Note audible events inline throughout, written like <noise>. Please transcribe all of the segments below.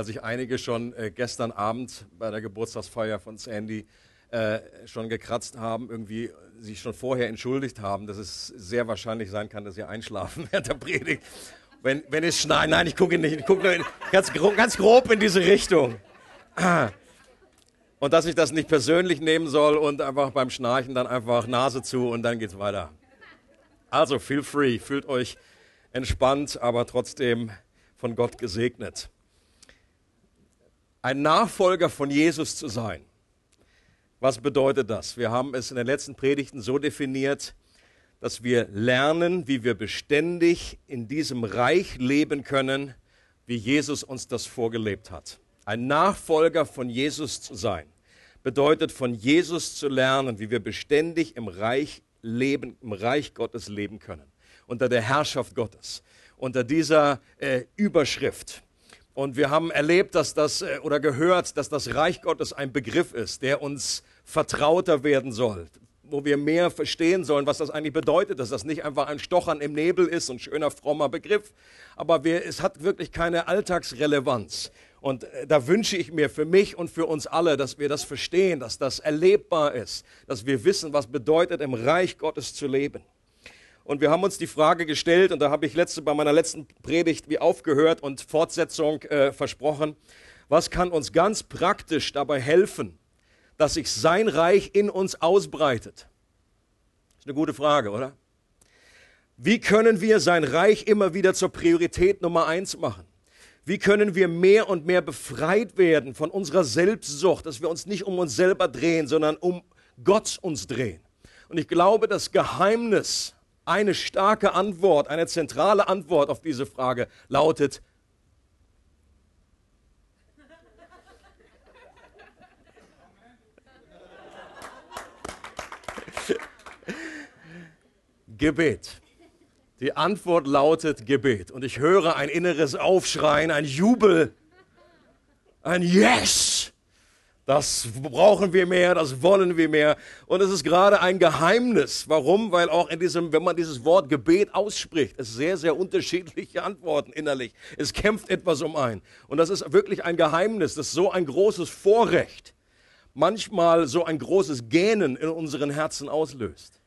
weil sich einige schon äh, gestern Abend bei der Geburtstagsfeier von Sandy äh, schon gekratzt haben, irgendwie sich schon vorher entschuldigt haben, dass es sehr wahrscheinlich sein kann, dass sie einschlafen <laughs> während der Predigt. Wenn, wenn es schneit, nein, ich gucke nicht, ich gucke ganz, ganz grob in diese Richtung. Und dass ich das nicht persönlich nehmen soll und einfach beim Schnarchen dann einfach Nase zu und dann geht's weiter. Also feel free, fühlt euch entspannt, aber trotzdem von Gott gesegnet. Ein Nachfolger von Jesus zu sein. Was bedeutet das? Wir haben es in den letzten Predigten so definiert, dass wir lernen, wie wir beständig in diesem Reich leben können, wie Jesus uns das vorgelebt hat. Ein Nachfolger von Jesus zu sein, bedeutet von Jesus zu lernen, wie wir beständig im Reich leben, im Reich Gottes leben können, unter der Herrschaft Gottes, unter dieser äh, Überschrift. Und wir haben erlebt, dass das äh, oder gehört, dass das Reich Gottes ein Begriff ist, der uns vertrauter werden soll, wo wir mehr verstehen sollen, was das eigentlich bedeutet, dass das nicht einfach ein Stochern im Nebel ist, ein schöner, frommer Begriff, aber wir, es hat wirklich keine Alltagsrelevanz. Und äh, da wünsche ich mir für mich und für uns alle, dass wir das verstehen, dass das erlebbar ist, dass wir wissen, was bedeutet, im Reich Gottes zu leben. Und wir haben uns die Frage gestellt, und da habe ich letzte, bei meiner letzten Predigt wie aufgehört und Fortsetzung äh, versprochen, was kann uns ganz praktisch dabei helfen, dass sich sein Reich in uns ausbreitet? Das ist eine gute Frage, oder? Wie können wir sein Reich immer wieder zur Priorität Nummer eins machen? Wie können wir mehr und mehr befreit werden von unserer Selbstsucht, dass wir uns nicht um uns selber drehen, sondern um Gott uns drehen? Und ich glaube, das Geheimnis, eine starke Antwort, eine zentrale Antwort auf diese Frage lautet Gebet. Die Antwort lautet Gebet. Und ich höre ein inneres Aufschreien, ein Jubel, ein Yes. Das brauchen wir mehr, das wollen wir mehr. Und es ist gerade ein Geheimnis. Warum? Weil auch in diesem, wenn man dieses Wort Gebet ausspricht, es sehr, sehr unterschiedliche Antworten innerlich. Es kämpft etwas um ein. Und das ist wirklich ein Geheimnis, das ist so ein großes Vorrecht manchmal so ein großes Gähnen in unseren Herzen auslöst.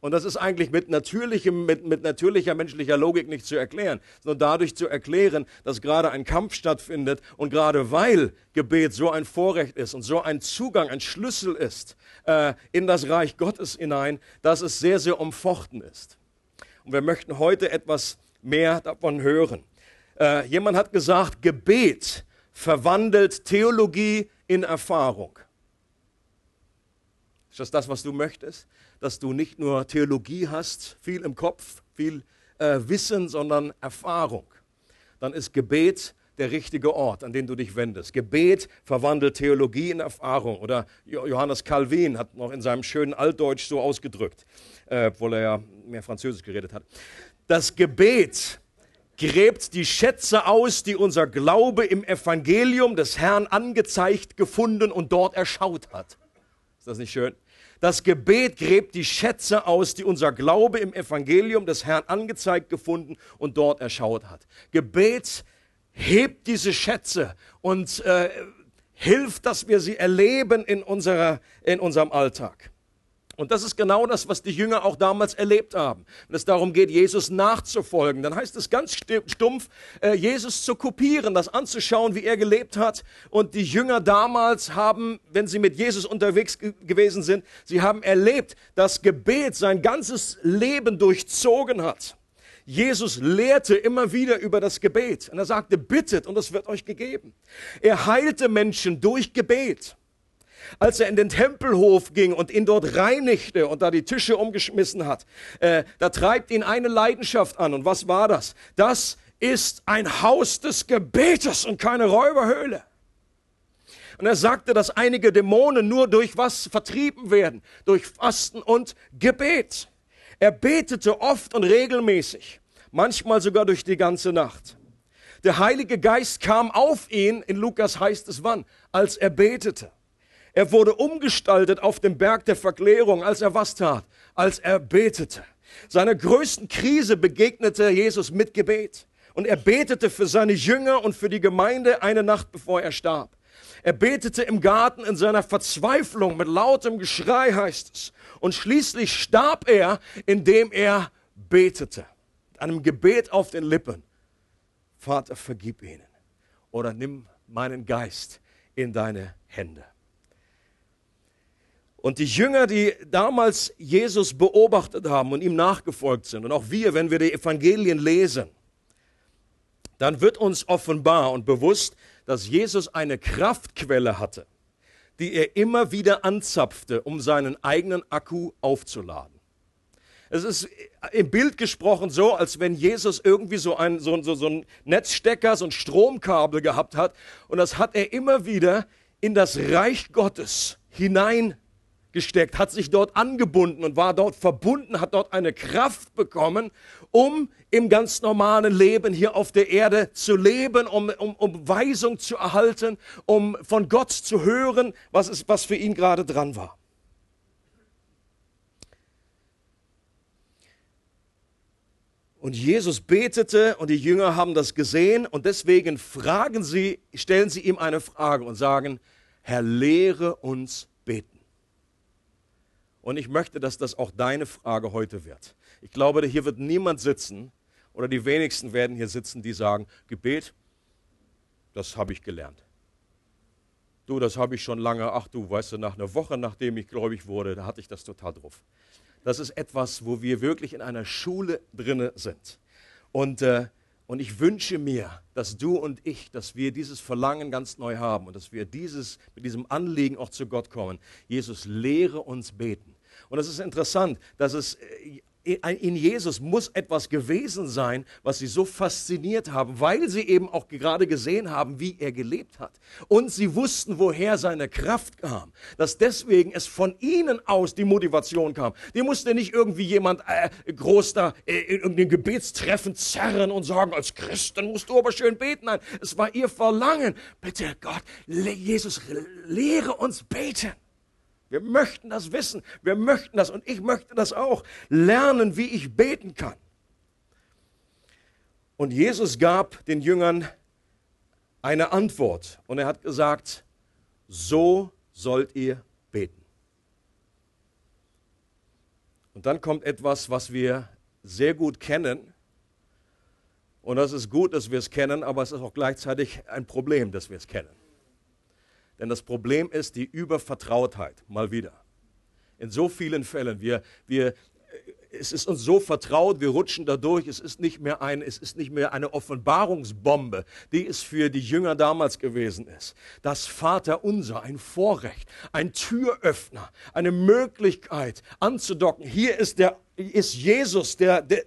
Und das ist eigentlich mit, natürlichem, mit, mit natürlicher menschlicher Logik nicht zu erklären, sondern dadurch zu erklären, dass gerade ein Kampf stattfindet und gerade weil Gebet so ein Vorrecht ist und so ein Zugang, ein Schlüssel ist äh, in das Reich Gottes hinein, dass es sehr, sehr umfochten ist. Und wir möchten heute etwas mehr davon hören. Äh, jemand hat gesagt, Gebet verwandelt Theologie in Erfahrung. Ist das das, was du möchtest? Dass du nicht nur Theologie hast, viel im Kopf, viel äh, Wissen, sondern Erfahrung. Dann ist Gebet der richtige Ort, an den du dich wendest. Gebet verwandelt Theologie in Erfahrung. Oder Johannes Calvin hat noch in seinem schönen Altdeutsch so ausgedrückt, äh, obwohl er ja mehr Französisch geredet hat. Das Gebet gräbt die Schätze aus, die unser Glaube im Evangelium des Herrn angezeigt, gefunden und dort erschaut hat. Ist das nicht schön? Das Gebet gräbt die Schätze aus, die unser Glaube im Evangelium des Herrn angezeigt, gefunden und dort erschaut hat. Gebet hebt diese Schätze und äh, hilft, dass wir sie erleben in, unserer, in unserem Alltag. Und das ist genau das, was die Jünger auch damals erlebt haben. Wenn es darum geht, Jesus nachzufolgen, dann heißt es ganz stumpf, äh, Jesus zu kopieren, das anzuschauen, wie er gelebt hat. Und die Jünger damals haben, wenn sie mit Jesus unterwegs gewesen sind, sie haben erlebt, dass Gebet sein ganzes Leben durchzogen hat. Jesus lehrte immer wieder über das Gebet und er sagte, bittet und es wird euch gegeben. Er heilte Menschen durch Gebet als er in den Tempelhof ging und ihn dort reinigte und da die Tische umgeschmissen hat, äh, da treibt ihn eine Leidenschaft an. Und was war das? Das ist ein Haus des Gebetes und keine Räuberhöhle. Und er sagte, dass einige Dämonen nur durch was vertrieben werden? Durch Fasten und Gebet. Er betete oft und regelmäßig, manchmal sogar durch die ganze Nacht. Der Heilige Geist kam auf ihn, in Lukas heißt es wann, als er betete. Er wurde umgestaltet auf dem Berg der Verklärung, als er was tat? Als er betete. Seiner größten Krise begegnete Jesus mit Gebet. Und er betete für seine Jünger und für die Gemeinde eine Nacht bevor er starb. Er betete im Garten in seiner Verzweiflung mit lautem Geschrei, heißt es. Und schließlich starb er, indem er betete. Mit einem Gebet auf den Lippen. Vater, vergib ihnen. Oder nimm meinen Geist in deine Hände. Und die Jünger, die damals Jesus beobachtet haben und ihm nachgefolgt sind, und auch wir, wenn wir die Evangelien lesen, dann wird uns offenbar und bewusst, dass Jesus eine Kraftquelle hatte, die er immer wieder anzapfte, um seinen eigenen Akku aufzuladen. Es ist im Bild gesprochen so, als wenn Jesus irgendwie so ein, so, so, so ein Netzstecker, so ein Stromkabel gehabt hat und das hat er immer wieder in das Reich Gottes hinein gesteckt, hat sich dort angebunden und war dort verbunden, hat dort eine Kraft bekommen, um im ganz normalen Leben hier auf der Erde zu leben, um, um, um Weisung zu erhalten, um von Gott zu hören, was, ist, was für ihn gerade dran war. Und Jesus betete und die Jünger haben das gesehen und deswegen fragen sie, stellen sie ihm eine Frage und sagen, Herr, lehre uns. Und ich möchte, dass das auch deine Frage heute wird. Ich glaube, hier wird niemand sitzen oder die wenigsten werden hier sitzen, die sagen, Gebet, das habe ich gelernt. Du, das habe ich schon lange, ach du, weißt du, nach einer Woche, nachdem ich gläubig wurde, da hatte ich das total drauf. Das ist etwas, wo wir wirklich in einer Schule drinne sind. Und äh, und ich wünsche mir, dass du und ich, dass wir dieses Verlangen ganz neu haben und dass wir dieses, mit diesem Anliegen auch zu Gott kommen. Jesus, lehre uns beten. Und das ist interessant, dass es äh, in Jesus muss etwas gewesen sein, was sie so fasziniert haben, weil sie eben auch gerade gesehen haben, wie er gelebt hat. Und sie wussten, woher seine Kraft kam. Dass deswegen es von ihnen aus die Motivation kam. Die musste nicht irgendwie jemand äh, groß da äh, in irgendein Gebetstreffen zerren und sagen, als Christen musst du aber schön beten. Nein, es war ihr Verlangen. Bitte Gott, Jesus, lehre uns beten. Wir möchten das wissen. Wir möchten das und ich möchte das auch lernen, wie ich beten kann. Und Jesus gab den Jüngern eine Antwort und er hat gesagt, so sollt ihr beten. Und dann kommt etwas, was wir sehr gut kennen. Und das ist gut, dass wir es kennen, aber es ist auch gleichzeitig ein Problem, dass wir es kennen. Denn das Problem ist die Übervertrautheit, mal wieder. In so vielen Fällen, wir, wir, es ist uns so vertraut, wir rutschen da durch, es ist, nicht mehr ein, es ist nicht mehr eine Offenbarungsbombe, die es für die Jünger damals gewesen ist. Das Vater unser, ein Vorrecht, ein Türöffner, eine Möglichkeit anzudocken. Hier ist der ist Jesus, der, der,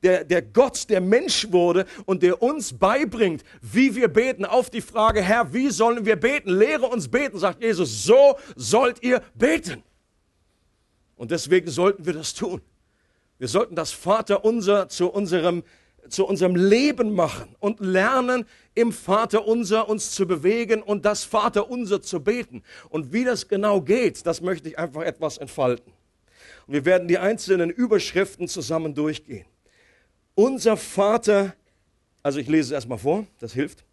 der, der Gott, der Mensch wurde und der uns beibringt, wie wir beten. Auf die Frage, Herr, wie sollen wir beten? Lehre uns beten, sagt Jesus, so sollt ihr beten. Und deswegen sollten wir das tun. Wir sollten das Vaterunser zu unserem, zu unserem Leben machen und lernen, im Vaterunser uns zu bewegen und das Vaterunser zu beten. Und wie das genau geht, das möchte ich einfach etwas entfalten. Und wir werden die einzelnen Überschriften zusammen durchgehen. Unser Vater, also ich lese es erstmal vor, das hilft.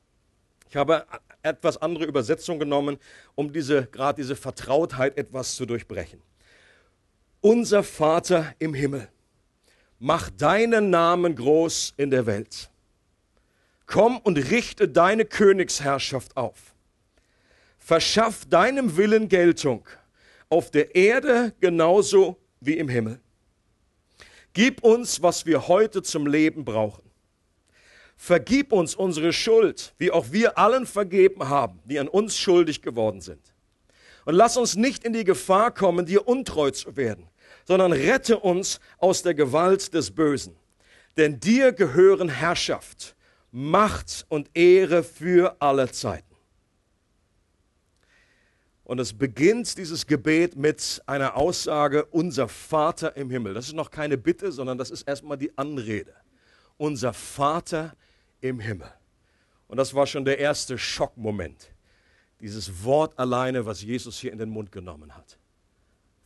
Ich habe etwas andere Übersetzung genommen, um diese, gerade diese Vertrautheit etwas zu durchbrechen. Unser Vater im Himmel, mach deinen Namen groß in der Welt. Komm und richte deine Königsherrschaft auf. Verschaff deinem Willen Geltung auf der Erde genauso wie im Himmel. Gib uns, was wir heute zum Leben brauchen. Vergib uns unsere Schuld, wie auch wir allen vergeben haben, die an uns schuldig geworden sind. Und lass uns nicht in die Gefahr kommen, dir untreu zu werden, sondern rette uns aus der Gewalt des Bösen. Denn dir gehören Herrschaft, Macht und Ehre für alle Zeiten. Und es beginnt dieses Gebet mit einer Aussage, unser Vater im Himmel. Das ist noch keine Bitte, sondern das ist erstmal die Anrede. Unser Vater im Himmel. Und das war schon der erste Schockmoment. Dieses Wort alleine, was Jesus hier in den Mund genommen hat.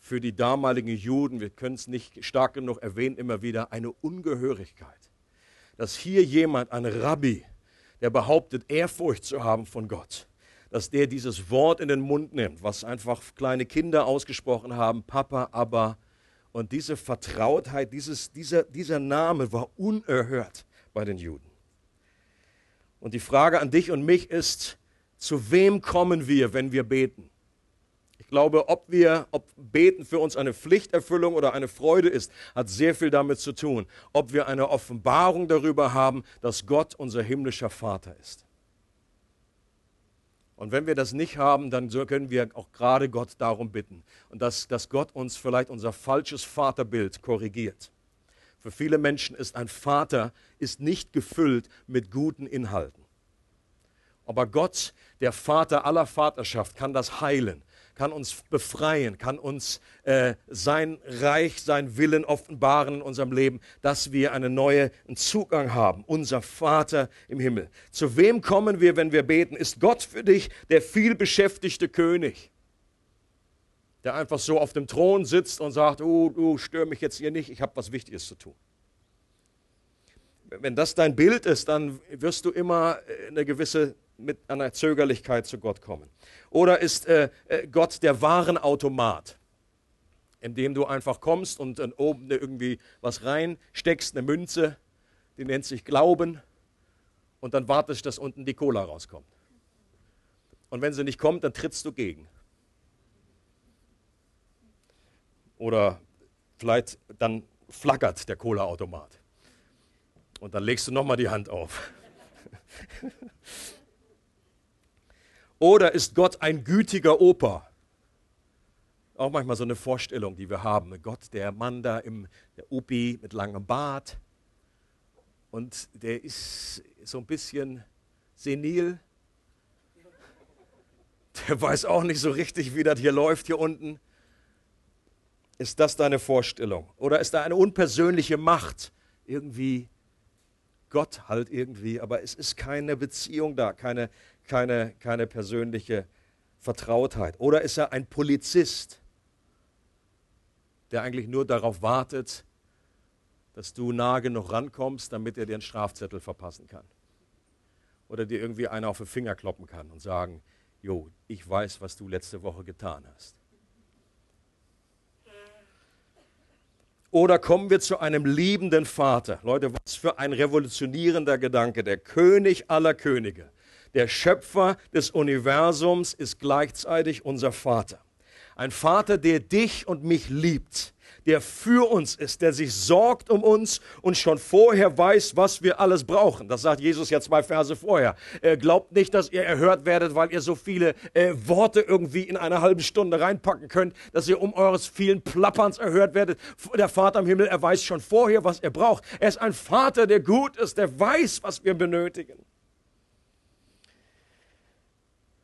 Für die damaligen Juden, wir können es nicht stark genug erwähnen, immer wieder eine Ungehörigkeit. dass hier jemand, ein Rabbi, der behauptet, Ehrfurcht zu haben von Gott, dass der dieses Wort in den Mund nimmt, was einfach kleine Kinder ausgesprochen haben, Papa, aber. Und diese Vertrautheit, dieses, dieser, dieser Name war unerhört bei den Juden. Und die Frage an dich und mich ist, zu wem kommen wir, wenn wir beten? Ich glaube, ob wir, ob Beten für uns eine Pflichterfüllung oder eine Freude ist, hat sehr viel damit zu tun, ob wir eine Offenbarung darüber haben, dass Gott unser himmlischer Vater ist. Und wenn wir das nicht haben, dann können wir auch gerade Gott darum bitten. Und dass, dass Gott uns vielleicht unser falsches Vaterbild korrigiert. Für viele Menschen ist ein Vater ist nicht gefüllt mit guten Inhalten. Aber Gott, der Vater aller Vaterschaft, kann das heilen kann uns befreien, kann uns äh, sein Reich, sein Willen offenbaren in unserem Leben, dass wir einen neuen Zugang haben. Unser Vater im Himmel. Zu wem kommen wir, wenn wir beten? Ist Gott für dich der vielbeschäftigte König? Der einfach so auf dem Thron sitzt und sagt, oh, du stör mich jetzt hier nicht, ich habe was Wichtiges zu tun wenn das dein Bild ist, dann wirst du immer eine gewisse mit einer Zögerlichkeit zu Gott kommen. Oder ist äh, äh, Gott der Warenautomat, in dem du einfach kommst und dann oben irgendwie was reinsteckst, eine Münze, die nennt sich Glauben, und dann wartest, dass unten die Cola rauskommt. Und wenn sie nicht kommt, dann trittst du gegen. Oder vielleicht dann flackert der Cola-Automat. Und dann legst du nochmal die Hand auf. <laughs> Oder ist Gott ein gütiger Opa? Auch manchmal so eine Vorstellung, die wir haben. Gott, der Mann da im der Opi mit langem Bart. Und der ist so ein bisschen senil. Der weiß auch nicht so richtig, wie das hier läuft hier unten. Ist das deine Vorstellung? Oder ist da eine unpersönliche Macht? Irgendwie Gott halt irgendwie, aber es ist keine Beziehung da, keine, keine, keine persönliche Vertrautheit. Oder ist er ein Polizist, der eigentlich nur darauf wartet, dass du nah genug rankommst, damit er dir einen Strafzettel verpassen kann? Oder dir irgendwie einer auf den Finger kloppen kann und sagen, Jo, ich weiß, was du letzte Woche getan hast. Oder kommen wir zu einem liebenden Vater? Leute, was für ein revolutionierender Gedanke. Der König aller Könige der Schöpfer des Universums ist gleichzeitig unser Vater. Ein Vater, der dich und mich liebt, der für uns ist, der sich sorgt um uns und schon vorher weiß, was wir alles brauchen. Das sagt Jesus ja zwei Verse vorher. Er glaubt nicht, dass ihr erhört werdet, weil ihr so viele äh, Worte irgendwie in einer halben Stunde reinpacken könnt, dass ihr um eures vielen Plapperns erhört werdet. Der Vater im Himmel, er weiß schon vorher, was er braucht. Er ist ein Vater, der gut ist, der weiß, was wir benötigen.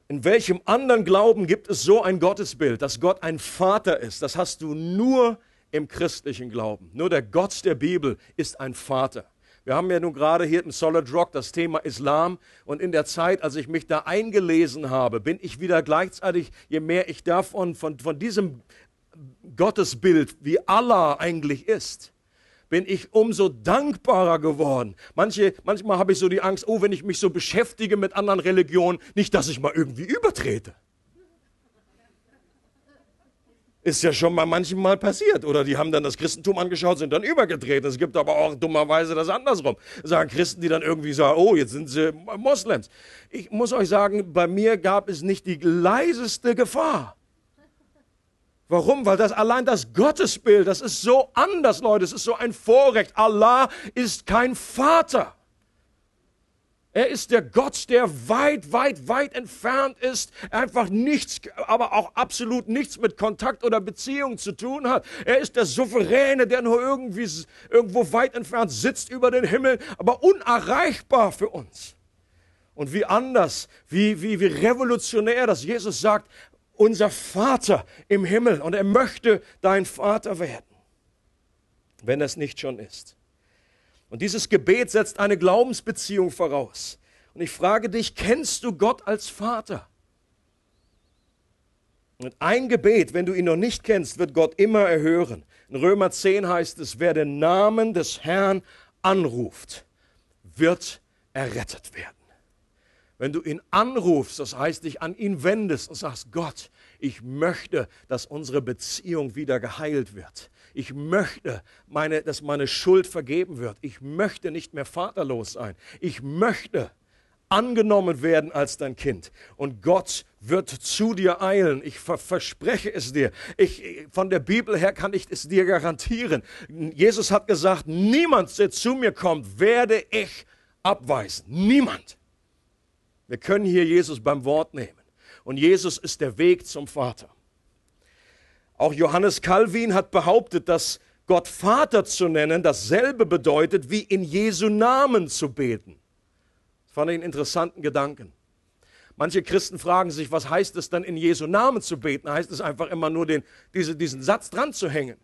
In welchem anderen Glauben gibt es so ein Gottesbild, dass Gott ein Vater ist? Das hast du nur im christlichen Glauben. Nur der Gott der Bibel ist ein Vater. Wir haben ja nun gerade hier im Solid Rock das Thema Islam und in der Zeit, als ich mich da eingelesen habe, bin ich wieder gleichzeitig, je mehr ich davon, von, von diesem Gottesbild, wie Allah eigentlich ist, bin ich umso dankbarer geworden. Manche, manchmal habe ich so die Angst, oh, wenn ich mich so beschäftige mit anderen Religionen, nicht, dass ich mal irgendwie übertrete. Ist ja schon mal manchmal passiert. Oder die haben dann das Christentum angeschaut, sind dann übergetreten. Es gibt aber auch dummerweise das andersrum. Sagen Christen, die dann irgendwie sagen, oh, jetzt sind sie Moslems. Ich muss euch sagen, bei mir gab es nicht die leiseste Gefahr. Warum? Weil das allein das Gottesbild, das ist so anders, Leute. Es ist so ein Vorrecht. Allah ist kein Vater. Er ist der Gott, der weit, weit, weit entfernt ist, einfach nichts, aber auch absolut nichts mit Kontakt oder Beziehung zu tun hat. Er ist der Souveräne, der nur irgendwie irgendwo weit entfernt sitzt über den Himmel, aber unerreichbar für uns. Und wie anders, wie, wie, wie revolutionär, dass Jesus sagt, unser Vater im Himmel und er möchte dein Vater werden, wenn es nicht schon ist. Und dieses Gebet setzt eine Glaubensbeziehung voraus. Und ich frage dich, kennst du Gott als Vater? Und ein Gebet, wenn du ihn noch nicht kennst, wird Gott immer erhören. In Römer 10 heißt es, wer den Namen des Herrn anruft, wird errettet werden. Wenn du ihn anrufst, das heißt, dich an ihn wendest und sagst, Gott, ich möchte, dass unsere Beziehung wieder geheilt wird. Ich möchte, meine, dass meine Schuld vergeben wird. Ich möchte nicht mehr vaterlos sein. Ich möchte angenommen werden als dein Kind. Und Gott wird zu dir eilen. Ich ver verspreche es dir. Ich, von der Bibel her kann ich es dir garantieren. Jesus hat gesagt, niemand, der zu mir kommt, werde ich abweisen. Niemand. Wir können hier Jesus beim Wort nehmen. Und Jesus ist der Weg zum Vater. Auch Johannes Calvin hat behauptet, dass Gott Vater zu nennen dasselbe bedeutet, wie in Jesu Namen zu beten. Das fand ich einen interessanten Gedanken. Manche Christen fragen sich, was heißt es dann in Jesu Namen zu beten? Heißt es einfach immer nur den, diese, diesen Satz dran zu hängen?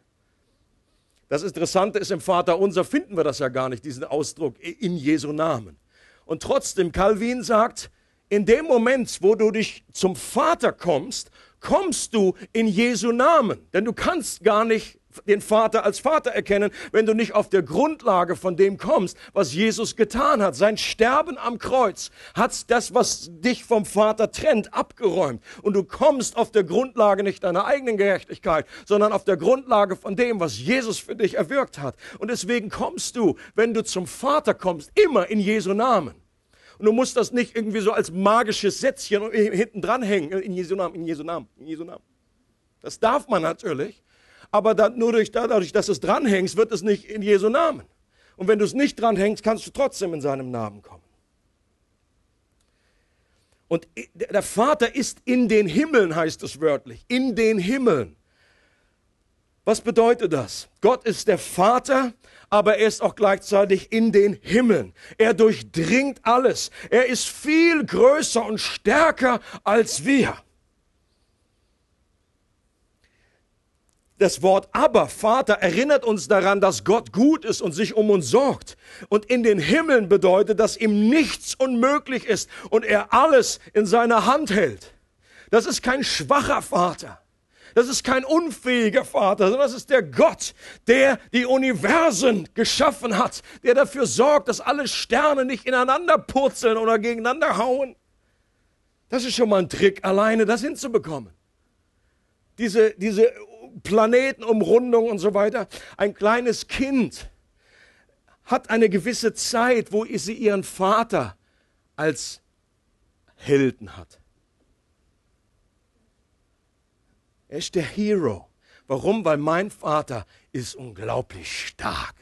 Das Interessante ist, im Vater unser finden wir das ja gar nicht, diesen Ausdruck in Jesu Namen. Und trotzdem, Calvin sagt, in dem Moment, wo du dich zum Vater kommst, kommst du in Jesu Namen. Denn du kannst gar nicht den Vater als Vater erkennen, wenn du nicht auf der Grundlage von dem kommst, was Jesus getan hat. Sein Sterben am Kreuz hat das, was dich vom Vater trennt, abgeräumt. Und du kommst auf der Grundlage nicht deiner eigenen Gerechtigkeit, sondern auf der Grundlage von dem, was Jesus für dich erwirkt hat. Und deswegen kommst du, wenn du zum Vater kommst, immer in Jesu Namen. Und du musst das nicht irgendwie so als magisches Sätzchen hinten dranhängen. In Jesu Namen, in Jesu Namen, in Jesu Namen. Das darf man natürlich aber dann, nur durch, dadurch, dass du es dranhängst, wird es nicht in Jesu Namen. Und wenn du es nicht dranhängst, kannst du trotzdem in seinem Namen kommen. Und der Vater ist in den Himmeln, heißt es wörtlich, in den Himmeln. Was bedeutet das? Gott ist der Vater, aber er ist auch gleichzeitig in den Himmeln. Er durchdringt alles. Er ist viel größer und stärker als wir. Das Wort aber, Vater, erinnert uns daran, dass Gott gut ist und sich um uns sorgt. Und in den Himmeln bedeutet, dass ihm nichts unmöglich ist und er alles in seiner Hand hält. Das ist kein schwacher Vater. Das ist kein unfähiger Vater, sondern das ist der Gott, der die Universen geschaffen hat, der dafür sorgt, dass alle Sterne nicht ineinander purzeln oder gegeneinander hauen. Das ist schon mal ein Trick, alleine das hinzubekommen. Diese, diese Planetenumrundung und so weiter. Ein kleines Kind hat eine gewisse Zeit, wo sie ihren Vater als Helden hat. Er ist der Hero. Warum? Weil mein Vater ist unglaublich stark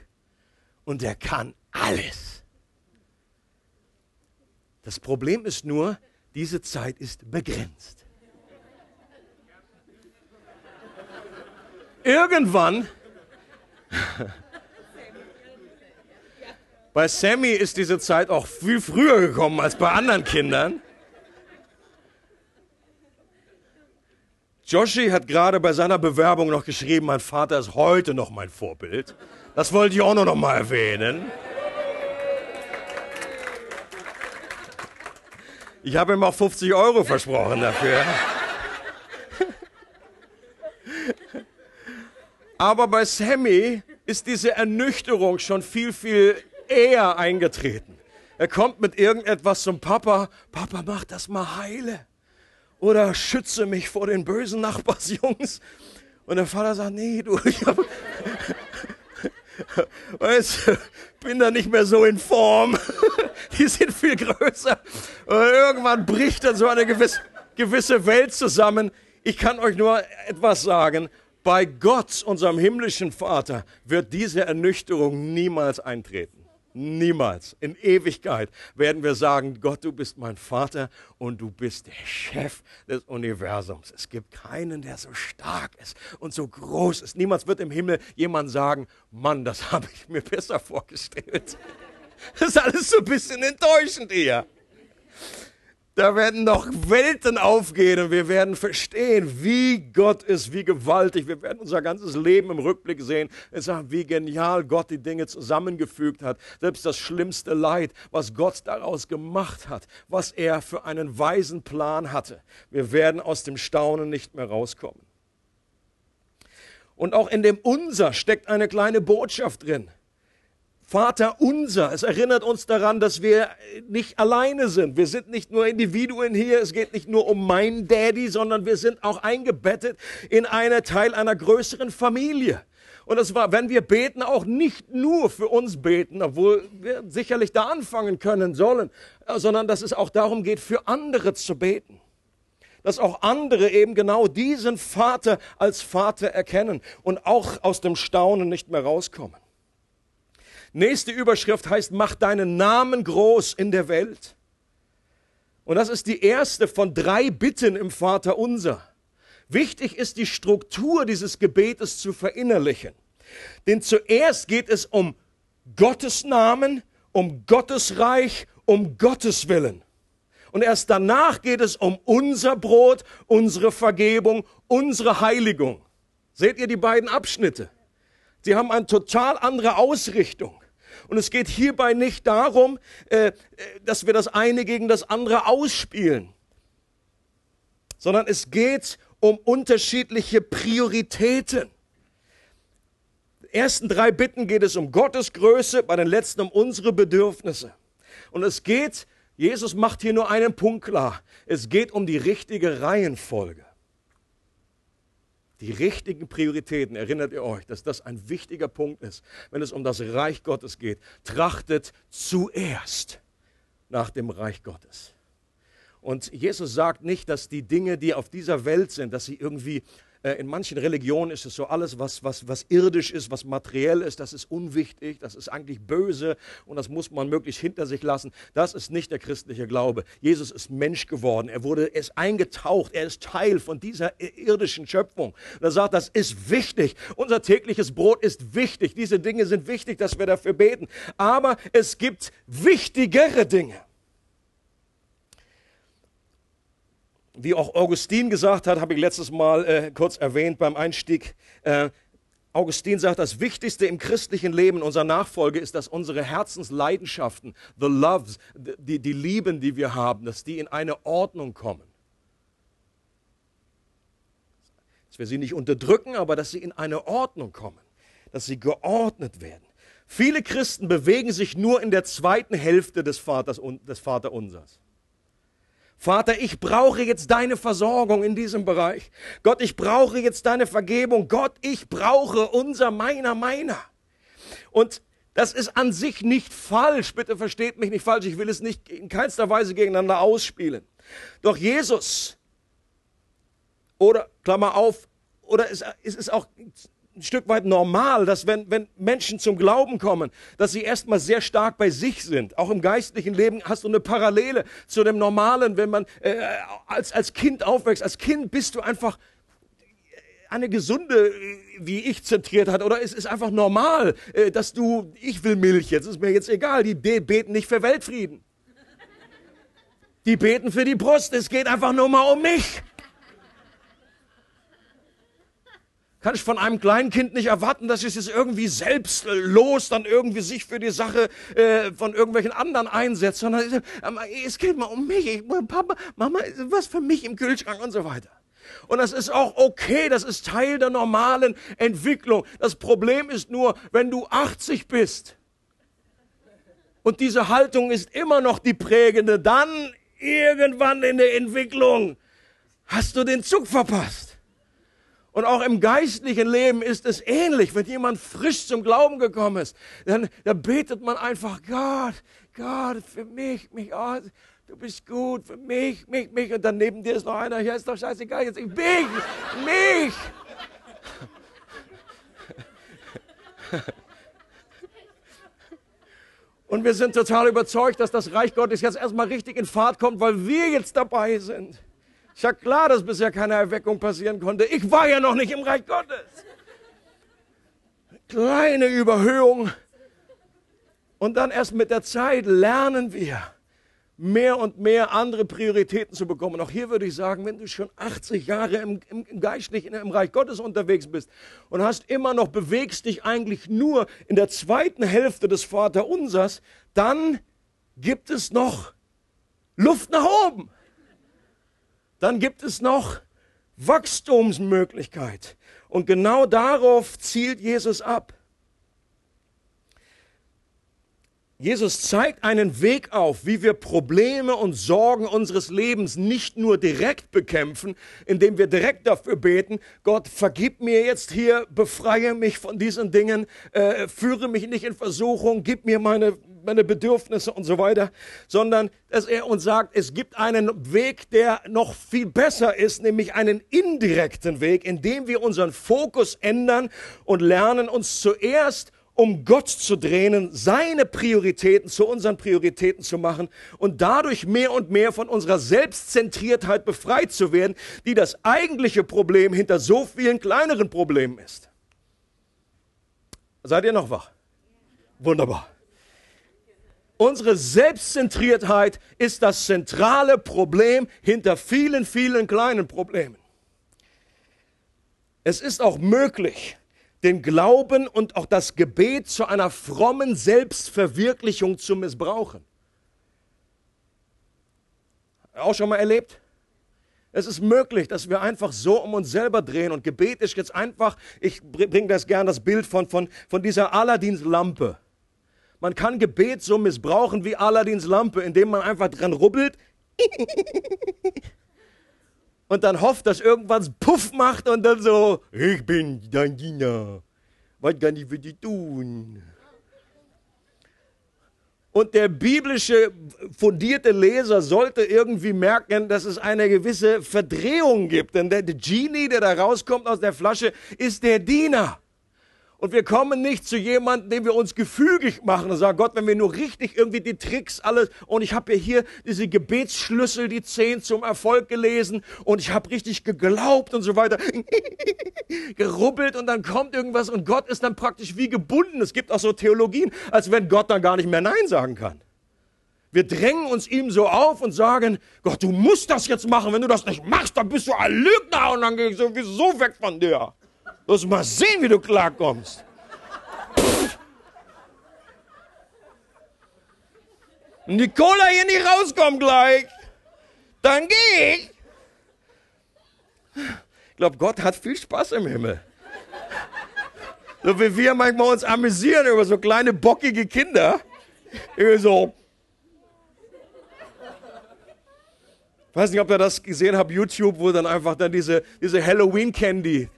und er kann alles. Das Problem ist nur, diese Zeit ist begrenzt. irgendwann, <laughs> bei Sammy ist diese Zeit auch viel früher gekommen als bei anderen Kindern. Joshi hat gerade bei seiner Bewerbung noch geschrieben, mein Vater ist heute noch mein Vorbild. Das wollte ich auch noch mal erwähnen. Ich habe ihm auch 50 Euro versprochen dafür. Aber bei Sammy ist diese Ernüchterung schon viel, viel eher eingetreten. Er kommt mit irgendetwas zum Papa. Papa, mach das mal heile. Oder schütze mich vor den bösen Nachbarsjungs. Und der Vater sagt, nee, du, ich hab, weißt, bin da nicht mehr so in Form. Die sind viel größer. Und irgendwann bricht dann so eine gewisse, gewisse Welt zusammen. Ich kann euch nur etwas sagen. Bei Gott, unserem himmlischen Vater, wird diese Ernüchterung niemals eintreten. Niemals. In Ewigkeit werden wir sagen, Gott, du bist mein Vater und du bist der Chef des Universums. Es gibt keinen, der so stark ist und so groß ist. Niemals wird im Himmel jemand sagen, Mann, das <laughs> habe ich mir besser vorgestellt. Das ist alles so ein bisschen enttäuschend hier. Da werden noch Welten aufgehen und wir werden verstehen, wie Gott ist, wie gewaltig. Wir werden unser ganzes Leben im Rückblick sehen und sagen, wie genial Gott die Dinge zusammengefügt hat. Selbst das schlimmste Leid, was Gott daraus gemacht hat, was er für einen weisen Plan hatte. Wir werden aus dem Staunen nicht mehr rauskommen. Und auch in dem Unser steckt eine kleine Botschaft drin. Vater unser. Es erinnert uns daran, dass wir nicht alleine sind. Wir sind nicht nur Individuen hier. Es geht nicht nur um meinen Daddy, sondern wir sind auch eingebettet in einen Teil einer größeren Familie. Und es war, wenn wir beten, auch nicht nur für uns beten, obwohl wir sicherlich da anfangen können sollen, sondern dass es auch darum geht, für andere zu beten. Dass auch andere eben genau diesen Vater als Vater erkennen und auch aus dem Staunen nicht mehr rauskommen. Nächste Überschrift heißt, mach deinen Namen groß in der Welt. Und das ist die erste von drei Bitten im Vater unser. Wichtig ist die Struktur dieses Gebetes zu verinnerlichen. Denn zuerst geht es um Gottes Namen, um Gottes Reich, um Gottes Willen. Und erst danach geht es um unser Brot, unsere Vergebung, unsere Heiligung. Seht ihr die beiden Abschnitte? Sie haben eine total andere Ausrichtung. Und es geht hierbei nicht darum, äh, äh, dass wir das eine gegen das andere ausspielen, sondern es geht um unterschiedliche Prioritäten. ersten drei Bitten geht es um Gottes Größe, bei den letzten um unsere Bedürfnisse. Und es geht, Jesus macht hier nur einen Punkt klar, es geht um die richtige Reihenfolge die richtigen Prioritäten, erinnert ihr euch, dass das ein wichtiger Punkt ist, wenn es um das Reich Gottes geht. Trachtet zuerst nach dem Reich Gottes. Und Jesus sagt nicht, dass die Dinge, die auf dieser Welt sind, dass sie irgendwie in manchen Religionen ist es so, alles, was, was, was irdisch ist, was materiell ist, das ist unwichtig, das ist eigentlich böse und das muss man möglichst hinter sich lassen. Das ist nicht der christliche Glaube. Jesus ist Mensch geworden. Er wurde, er ist eingetaucht. Er ist Teil von dieser irdischen Schöpfung. Und er sagt, das ist wichtig. Unser tägliches Brot ist wichtig. Diese Dinge sind wichtig, dass wir dafür beten. Aber es gibt wichtigere Dinge. Wie auch Augustin gesagt hat, habe ich letztes Mal äh, kurz erwähnt beim Einstieg. Äh, Augustin sagt, das Wichtigste im christlichen Leben unserer Nachfolge ist, dass unsere Herzensleidenschaften, the loves, die, die Lieben, die wir haben, dass die in eine Ordnung kommen. Dass wir sie nicht unterdrücken, aber dass sie in eine Ordnung kommen, dass sie geordnet werden. Viele Christen bewegen sich nur in der zweiten Hälfte des, Vaters, des Vaterunsers. Vater, ich brauche jetzt deine Versorgung in diesem Bereich. Gott, ich brauche jetzt deine Vergebung. Gott, ich brauche unser, meiner, meiner. Und das ist an sich nicht falsch. Bitte versteht mich nicht falsch. Ich will es nicht in keinster Weise gegeneinander ausspielen. Doch Jesus, oder Klammer auf, oder es ist auch ein Stück weit normal, dass wenn, wenn Menschen zum Glauben kommen, dass sie erstmal sehr stark bei sich sind. Auch im geistlichen Leben hast du eine Parallele zu dem Normalen, wenn man äh, als, als Kind aufwächst. Als Kind bist du einfach eine gesunde, wie ich zentriert hat, oder es ist einfach normal, äh, dass du, ich will Milch, jetzt ist mir jetzt egal, die beten nicht für Weltfrieden. Die beten für die Brust, es geht einfach nur mal um mich. Kann ich von einem kleinen Kind nicht erwarten, dass es jetzt irgendwie selbstlos dann irgendwie sich für die Sache äh, von irgendwelchen anderen einsetzt, sondern es geht mal um mich. Ich, Papa, Mama, was für mich im Kühlschrank und so weiter. Und das ist auch okay, das ist Teil der normalen Entwicklung. Das Problem ist nur, wenn du 80 bist und diese Haltung ist immer noch die prägende, dann irgendwann in der Entwicklung hast du den Zug verpasst. Und auch im geistlichen Leben ist es ähnlich. Wenn jemand frisch zum Glauben gekommen ist, dann, dann betet man einfach, Gott, Gott, für mich, mich, oh, du bist gut, für mich, mich, mich. Und dann neben dir ist noch einer, hier ist doch scheißegal, jetzt ich, mich, mich. Und wir sind total überzeugt, dass das Reich Gottes jetzt erstmal richtig in Fahrt kommt, weil wir jetzt dabei sind. Ist ja klar, dass bisher keine Erweckung passieren konnte. Ich war ja noch nicht im Reich Gottes. Kleine Überhöhung. Und dann erst mit der Zeit lernen wir, mehr und mehr andere Prioritäten zu bekommen. Auch hier würde ich sagen, wenn du schon 80 Jahre im, im, im Geistlichen, im Reich Gottes unterwegs bist und hast immer noch, bewegst dich eigentlich nur in der zweiten Hälfte des Vaterunsers, dann gibt es noch Luft nach oben dann gibt es noch Jesus zeigt einen Weg auf, wie wir Probleme und Sorgen unseres Lebens nicht nur direkt bekämpfen, indem wir direkt dafür beten, Gott, vergib mir jetzt hier, befreie mich von diesen Dingen, äh, führe mich nicht in Versuchung, gib mir meine, meine Bedürfnisse und so weiter, sondern dass er uns sagt, es gibt einen Weg, der noch viel besser ist, nämlich einen indirekten Weg, indem wir unseren Fokus ändern und lernen, uns zuerst um Gott zu drehen, seine Prioritäten zu unseren Prioritäten zu machen und dadurch mehr und mehr von unserer Selbstzentriertheit befreit zu werden, die das eigentliche Problem hinter so vielen kleineren Problemen ist. Seid ihr noch wach? Wunderbar. Unsere Selbstzentriertheit ist das zentrale Problem hinter vielen, vielen kleinen Problemen. Es ist auch möglich, den Glauben und auch das Gebet zu einer frommen Selbstverwirklichung zu missbrauchen. Auch schon mal erlebt? Es ist möglich, dass wir einfach so um uns selber drehen und Gebet ist jetzt einfach, ich bringe das gern das Bild von, von, von dieser Aladins Lampe. Man kann Gebet so missbrauchen wie Aladins Lampe, indem man einfach dran rubbelt <laughs> und dann hofft, dass irgendwas Puff macht und dann so, ich bin dein Diener, was kann ich für dich tun? Und der biblische fundierte Leser sollte irgendwie merken, dass es eine gewisse Verdrehung gibt. Denn der Genie, der da rauskommt aus der Flasche, ist der Diener. Und wir kommen nicht zu jemandem, dem wir uns gefügig machen und sagen, Gott, wenn wir nur richtig irgendwie die Tricks alles, und ich habe ja hier diese Gebetsschlüssel, die zehn zum Erfolg gelesen, und ich habe richtig geglaubt und so weiter, <laughs> gerubbelt und dann kommt irgendwas und Gott ist dann praktisch wie gebunden. Es gibt auch so Theologien, als wenn Gott dann gar nicht mehr Nein sagen kann. Wir drängen uns ihm so auf und sagen, Gott, du musst das jetzt machen. Wenn du das nicht machst, dann bist du ein Lügner und dann gehe ich sowieso weg von dir. Lass mal sehen, wie du klarkommst. Und die Cola hier nicht rauskommt gleich, dann geh ich. Ich glaube, Gott hat viel Spaß im Himmel. So wie wir manchmal uns amüsieren über so kleine bockige Kinder. Irgendwie so. Ich weiß nicht, ob ihr das gesehen habt, YouTube, wo dann einfach dann diese, diese Halloween Candy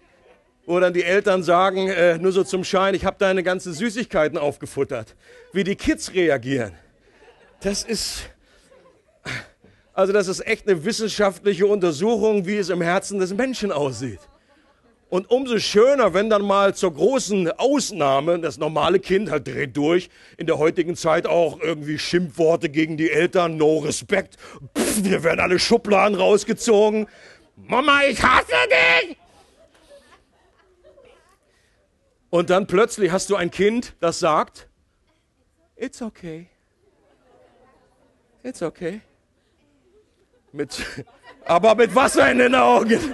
wo dann die Eltern sagen, äh, nur so zum Schein, ich habe deine ganzen Süßigkeiten aufgefuttert. Wie die Kids reagieren. Das ist, also das ist echt eine wissenschaftliche Untersuchung, wie es im Herzen des Menschen aussieht. Und umso schöner, wenn dann mal zur großen Ausnahme, das normale Kind halt dreht durch, in der heutigen Zeit auch irgendwie Schimpfworte gegen die Eltern, no Respekt, Pff, wir werden alle Schubladen rausgezogen. Mama, ich hasse dich! Und dann plötzlich hast du ein Kind, das sagt, it's okay. It's okay. Mit, <laughs> aber mit Wasser in den Augen. <laughs>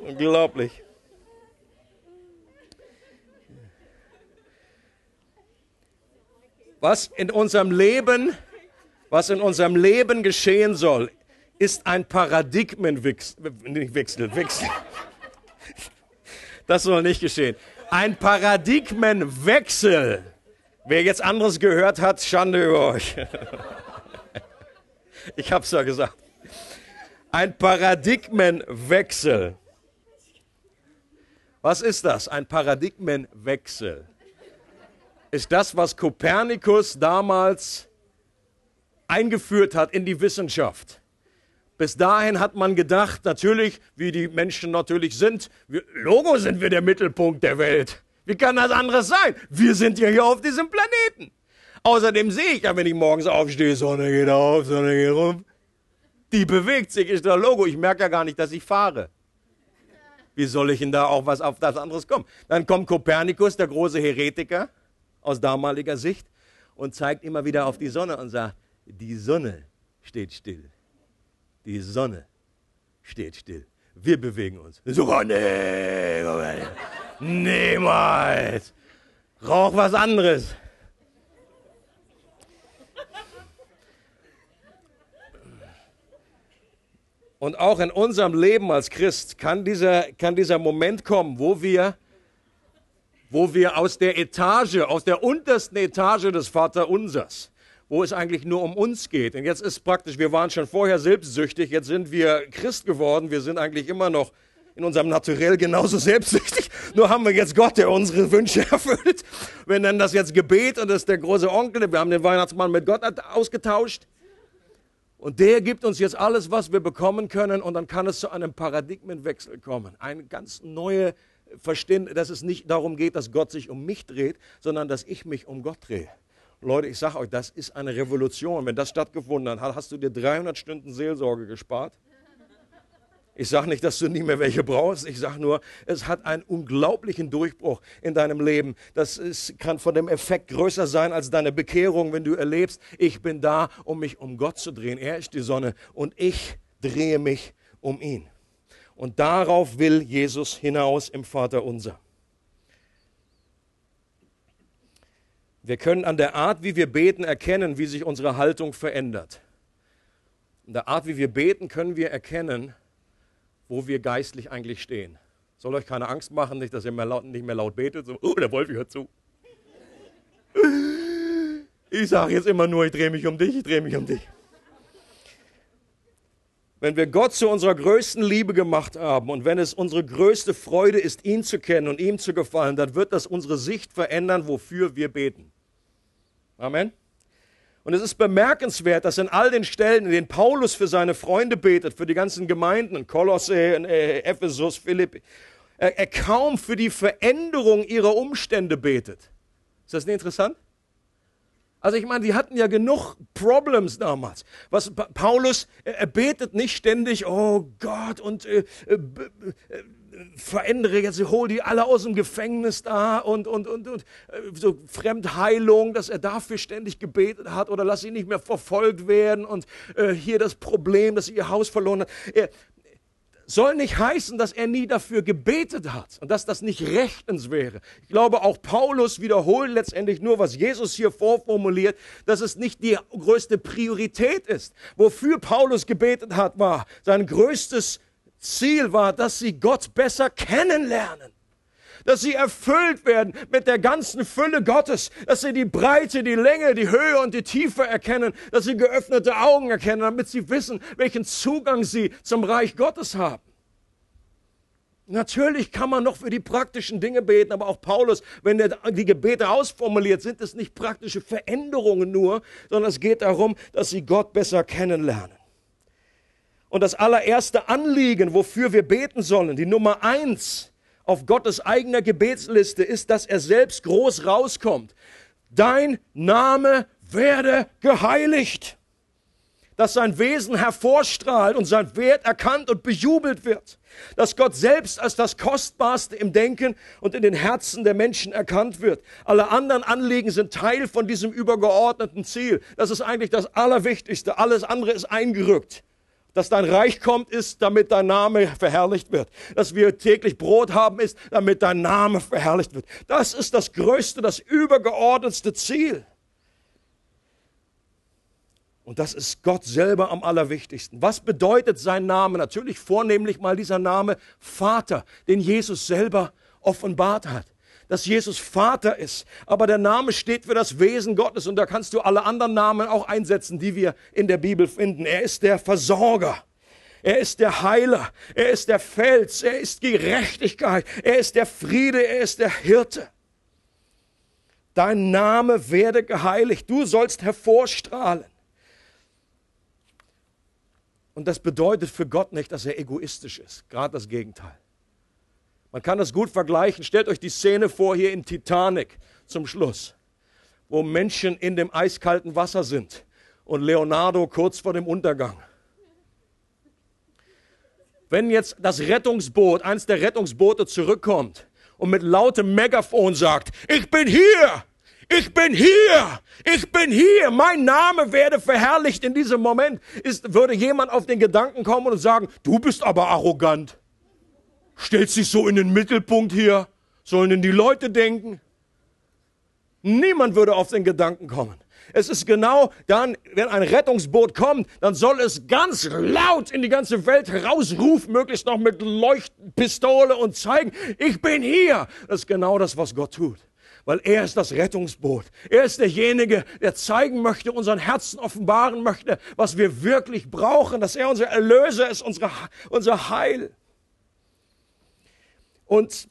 Unglaublich. Was in unserem Leben, was in unserem Leben geschehen soll, ist ein Paradigmenwechsel. Wechsel, Wechsel. Das soll nicht geschehen. Ein Paradigmenwechsel. Wer jetzt anderes gehört hat, Schande über euch. <laughs> Ich hab's ja gesagt. Ein Paradigmenwechsel. Was ist das? Ein Paradigmenwechsel. Ist das, was Kopernikus damals eingeführt hat in die Wissenschaft. Bis dahin hat man gedacht, natürlich, wie die Menschen natürlich sind, wir, Logo sind wir der Mittelpunkt der Welt. Wie kann das anderes sein? Wir sind ja hier auf diesem Planeten. Außerdem sehe ich ja, wenn ich morgens aufstehe, Sonne geht auf, Sonne geht rum. Die bewegt sich, ist das Logo. Ich merke ja gar nicht, dass ich fahre. Wie soll ich denn da auch was auf das anderes kommen? Dann kommt Kopernikus, der große Heretiker aus damaliger Sicht, und zeigt immer wieder auf die Sonne und sagt, die Sonne steht still. Die Sonne steht still. Wir bewegen uns. So, nee, niemals. Rauch was anderes. Und auch in unserem Leben als Christ kann dieser, kann dieser Moment kommen, wo wir wo wir aus der Etage, aus der untersten Etage des Vaterunsers, wo es eigentlich nur um uns geht. Und jetzt ist praktisch, wir waren schon vorher selbstsüchtig, jetzt sind wir Christ geworden, wir sind eigentlich immer noch in unserem Naturell genauso <laughs> selbstsüchtig. Nur haben wir jetzt Gott, der unsere Wünsche <laughs> erfüllt. Wir nennen das jetzt Gebet und das ist der große Onkel. Wir haben den Weihnachtsmann mit Gott ausgetauscht. Und der gibt uns jetzt alles, was wir bekommen können. Und dann kann es zu einem Paradigmenwechsel kommen. Eine ganz neue Verständnis, dass es nicht darum geht, dass Gott sich um mich dreht, sondern dass ich mich um Gott drehe. Leute, ich sage euch, das ist eine Revolution. Wenn das stattgefunden hat, hast du dir 300 Stunden Seelsorge gespart. Ich sage nicht, dass du nie mehr welche brauchst. Ich sage nur, es hat einen unglaublichen Durchbruch in deinem Leben. Das ist, kann von dem Effekt größer sein als deine Bekehrung, wenn du erlebst, ich bin da, um mich um Gott zu drehen. Er ist die Sonne und ich drehe mich um ihn. Und darauf will Jesus hinaus im Vater unser. Wir können an der Art, wie wir beten, erkennen, wie sich unsere Haltung verändert. In der Art, wie wir beten, können wir erkennen, wo wir geistlich eigentlich stehen. Soll euch keine Angst machen, nicht, dass ihr mehr laut, nicht mehr laut betet. So, oh, der Wolf hört zu. Ich sage jetzt immer nur, ich drehe mich um dich, ich drehe mich um dich. Wenn wir Gott zu unserer größten Liebe gemacht haben und wenn es unsere größte Freude ist, ihn zu kennen und ihm zu gefallen, dann wird das unsere Sicht verändern, wofür wir beten. Amen. Und es ist bemerkenswert, dass in all den Stellen, in denen Paulus für seine Freunde betet, für die ganzen Gemeinden, in Kolosse, in äh, Ephesus, Philippi, er, er kaum für die Veränderung ihrer Umstände betet. Ist das nicht interessant? Also ich meine, die hatten ja genug Problems damals. Was Paulus, er betet nicht ständig, oh Gott, und äh, äh, verändere jetzt, hol die alle aus dem Gefängnis da und, und, und, und äh, so Fremdheilung, dass er dafür ständig gebetet hat oder lass sie nicht mehr verfolgt werden und äh, hier das Problem, dass sie ihr Haus verloren hat. Er, soll nicht heißen, dass er nie dafür gebetet hat und dass das nicht rechtens wäre. Ich glaube, auch Paulus wiederholt letztendlich nur, was Jesus hier vorformuliert, dass es nicht die größte Priorität ist. Wofür Paulus gebetet hat, war sein größtes Ziel war, dass sie Gott besser kennenlernen. Dass sie erfüllt werden mit der ganzen Fülle Gottes. Dass sie die Breite, die Länge, die Höhe und die Tiefe erkennen. Dass sie geöffnete Augen erkennen, damit sie wissen, welchen Zugang sie zum Reich Gottes haben. Natürlich kann man noch für die praktischen Dinge beten, aber auch Paulus, wenn er die Gebete ausformuliert, sind es nicht praktische Veränderungen nur, sondern es geht darum, dass sie Gott besser kennenlernen. Und das allererste Anliegen, wofür wir beten sollen, die Nummer eins auf Gottes eigener Gebetsliste ist, dass er selbst groß rauskommt. Dein Name werde geheiligt. Dass sein Wesen hervorstrahlt und sein Wert erkannt und bejubelt wird. Dass Gott selbst als das Kostbarste im Denken und in den Herzen der Menschen erkannt wird. Alle anderen Anliegen sind Teil von diesem übergeordneten Ziel. Das ist eigentlich das Allerwichtigste. Alles andere ist eingerückt. Dass dein Reich kommt, ist, damit dein Name verherrlicht wird. Dass wir täglich Brot haben, ist, damit dein Name verherrlicht wird. Das ist das größte, das übergeordnetste Ziel. Und das ist Gott selber am allerwichtigsten. Was bedeutet sein Name? Natürlich vornehmlich mal dieser Name Vater, den Jesus selber offenbart hat dass Jesus Vater ist. Aber der Name steht für das Wesen Gottes und da kannst du alle anderen Namen auch einsetzen, die wir in der Bibel finden. Er ist der Versorger. Er ist der Heiler. Er ist der Fels. Er ist Gerechtigkeit. Er ist der Friede. Er ist der Hirte. Dein Name werde geheiligt. Du sollst hervorstrahlen. Und das bedeutet für Gott nicht, dass er egoistisch ist. Gerade das Gegenteil. Man kann das gut vergleichen. Stellt euch die Szene vor hier in Titanic zum Schluss, wo Menschen in dem eiskalten Wasser sind und Leonardo kurz vor dem Untergang. Wenn jetzt das Rettungsboot, eins der Rettungsboote zurückkommt und mit lautem Megafon sagt, ich bin hier, ich bin hier, ich bin hier, mein Name werde verherrlicht in diesem Moment, ist, würde jemand auf den Gedanken kommen und sagen, du bist aber arrogant stellt sich so in den Mittelpunkt hier. Sollen denn die Leute denken? Niemand würde auf den Gedanken kommen. Es ist genau dann, wenn ein Rettungsboot kommt, dann soll es ganz laut in die ganze Welt herausrufen, möglichst noch mit Leuchtpistole und zeigen, ich bin hier. Das ist genau das, was Gott tut weil er ist das Rettungsboot. Er ist derjenige, der zeigen möchte, unseren Herzen offenbaren möchte, was wir wirklich brauchen, dass er unser Erlöser ist, unsere, unser Heil. Und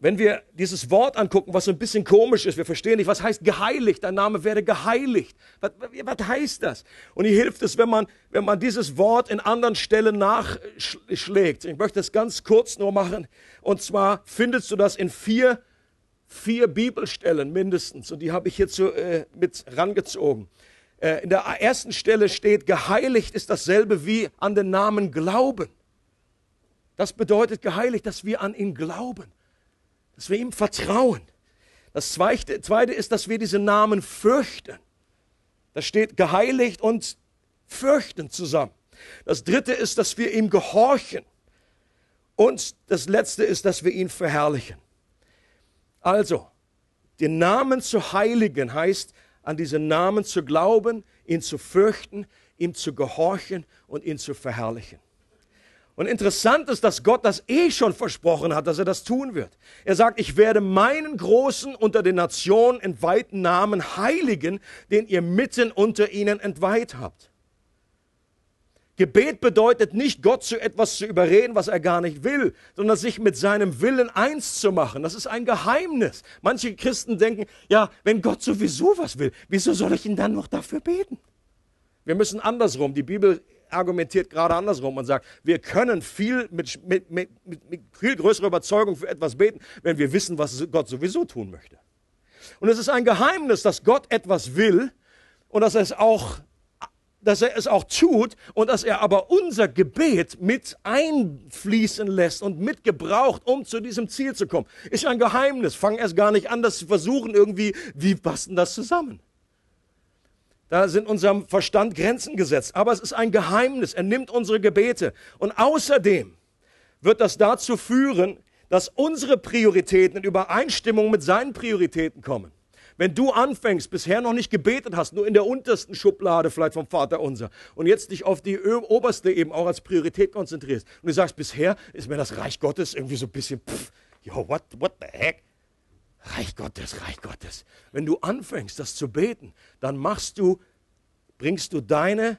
wenn wir dieses Wort angucken, was so ein bisschen komisch ist, wir verstehen nicht, was heißt geheiligt, dein Name werde geheiligt. Was, was heißt das? Und hier hilft es, wenn man, wenn man dieses Wort in anderen Stellen nachschlägt. Ich möchte es ganz kurz nur machen. Und zwar findest du das in vier vier Bibelstellen mindestens und die habe ich hierzu äh, mit rangezogen. Äh, in der ersten Stelle steht, geheiligt ist dasselbe wie an den Namen glauben. Das bedeutet geheiligt, dass wir an ihn glauben, dass wir ihm vertrauen. Das zweite, zweite ist, dass wir diesen Namen fürchten. Da steht geheiligt und fürchten zusammen. Das dritte ist, dass wir ihm gehorchen. Und das letzte ist, dass wir ihn verherrlichen. Also, den Namen zu heiligen heißt, an diesen Namen zu glauben, ihn zu fürchten, ihm zu gehorchen und ihn zu verherrlichen. Und interessant ist, dass Gott das eh schon versprochen hat, dass er das tun wird. Er sagt, ich werde meinen Großen unter den Nationen entweihten Namen heiligen, den ihr mitten unter ihnen entweiht habt. Gebet bedeutet nicht, Gott zu etwas zu überreden, was er gar nicht will, sondern sich mit seinem Willen eins zu machen. Das ist ein Geheimnis. Manche Christen denken, ja, wenn Gott sowieso was will, wieso soll ich ihn dann noch dafür beten? Wir müssen andersrum. Die Bibel argumentiert gerade andersrum und sagt, wir können viel mit, mit, mit, mit viel größerer Überzeugung für etwas beten, wenn wir wissen, was Gott sowieso tun möchte. Und es ist ein Geheimnis, dass Gott etwas will und dass er es auch dass er es auch tut und dass er aber unser Gebet mit einfließen lässt und mitgebraucht, um zu diesem Ziel zu kommen. Ist ein Geheimnis. Fang erst gar nicht an, das zu versuchen irgendwie, wie passt denn das zusammen? Da sind unserem Verstand Grenzen gesetzt. Aber es ist ein Geheimnis. Er nimmt unsere Gebete. Und außerdem wird das dazu führen, dass unsere Prioritäten in Übereinstimmung mit seinen Prioritäten kommen. Wenn du anfängst, bisher noch nicht gebetet hast, nur in der untersten Schublade vielleicht vom Vater unser und jetzt dich auf die oberste eben auch als Priorität konzentrierst und du sagst, bisher ist mir das Reich Gottes irgendwie so ein bisschen, pff, yo, what, what the heck? Reich Gottes, Reich Gottes. Wenn du anfängst, das zu beten, dann machst du, bringst du deine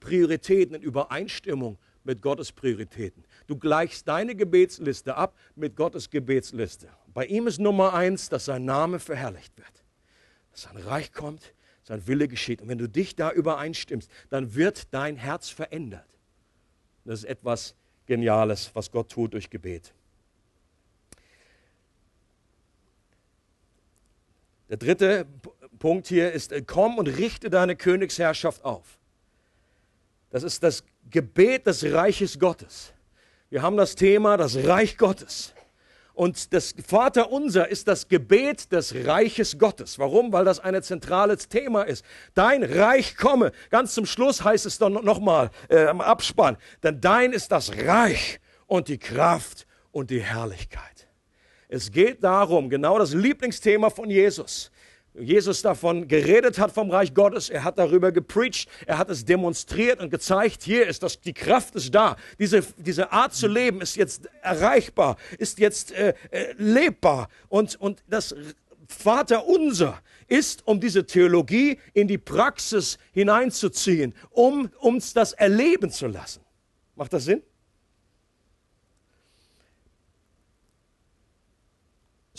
Prioritäten in Übereinstimmung mit Gottes Prioritäten. Du gleichst deine Gebetsliste ab mit Gottes Gebetsliste. Bei ihm ist Nummer eins, dass sein Name verherrlicht wird dass sein Reich kommt, sein Wille geschieht. Und wenn du dich da übereinstimmst, dann wird dein Herz verändert. Das ist etwas Geniales, was Gott tut durch Gebet. Der dritte Punkt hier ist, äh, komm und richte deine Königsherrschaft auf. Das ist das Gebet des Reiches Gottes. Wir haben das Thema, das Reich Gottes. Und das Vaterunser ist das Gebet des Reiches Gottes. Warum? Weil das ein zentrales Thema ist. Dein Reich komme. Ganz zum Schluss heißt es dann nochmal äh, am Abspann. Denn dein ist das Reich und die Kraft und die Herrlichkeit. Es geht darum, genau das Lieblingsthema von Jesus. Jesus davon geredet hat vom Reich Gottes, er hat darüber gepreacht, er hat es demonstriert und gezeigt, hier ist das, die Kraft ist da. Diese, diese Art zu leben ist jetzt erreichbar, ist jetzt äh, äh, lebbar. Und, und das Vater unser ist, um diese Theologie in die Praxis hineinzuziehen, um uns das erleben zu lassen. Macht das Sinn?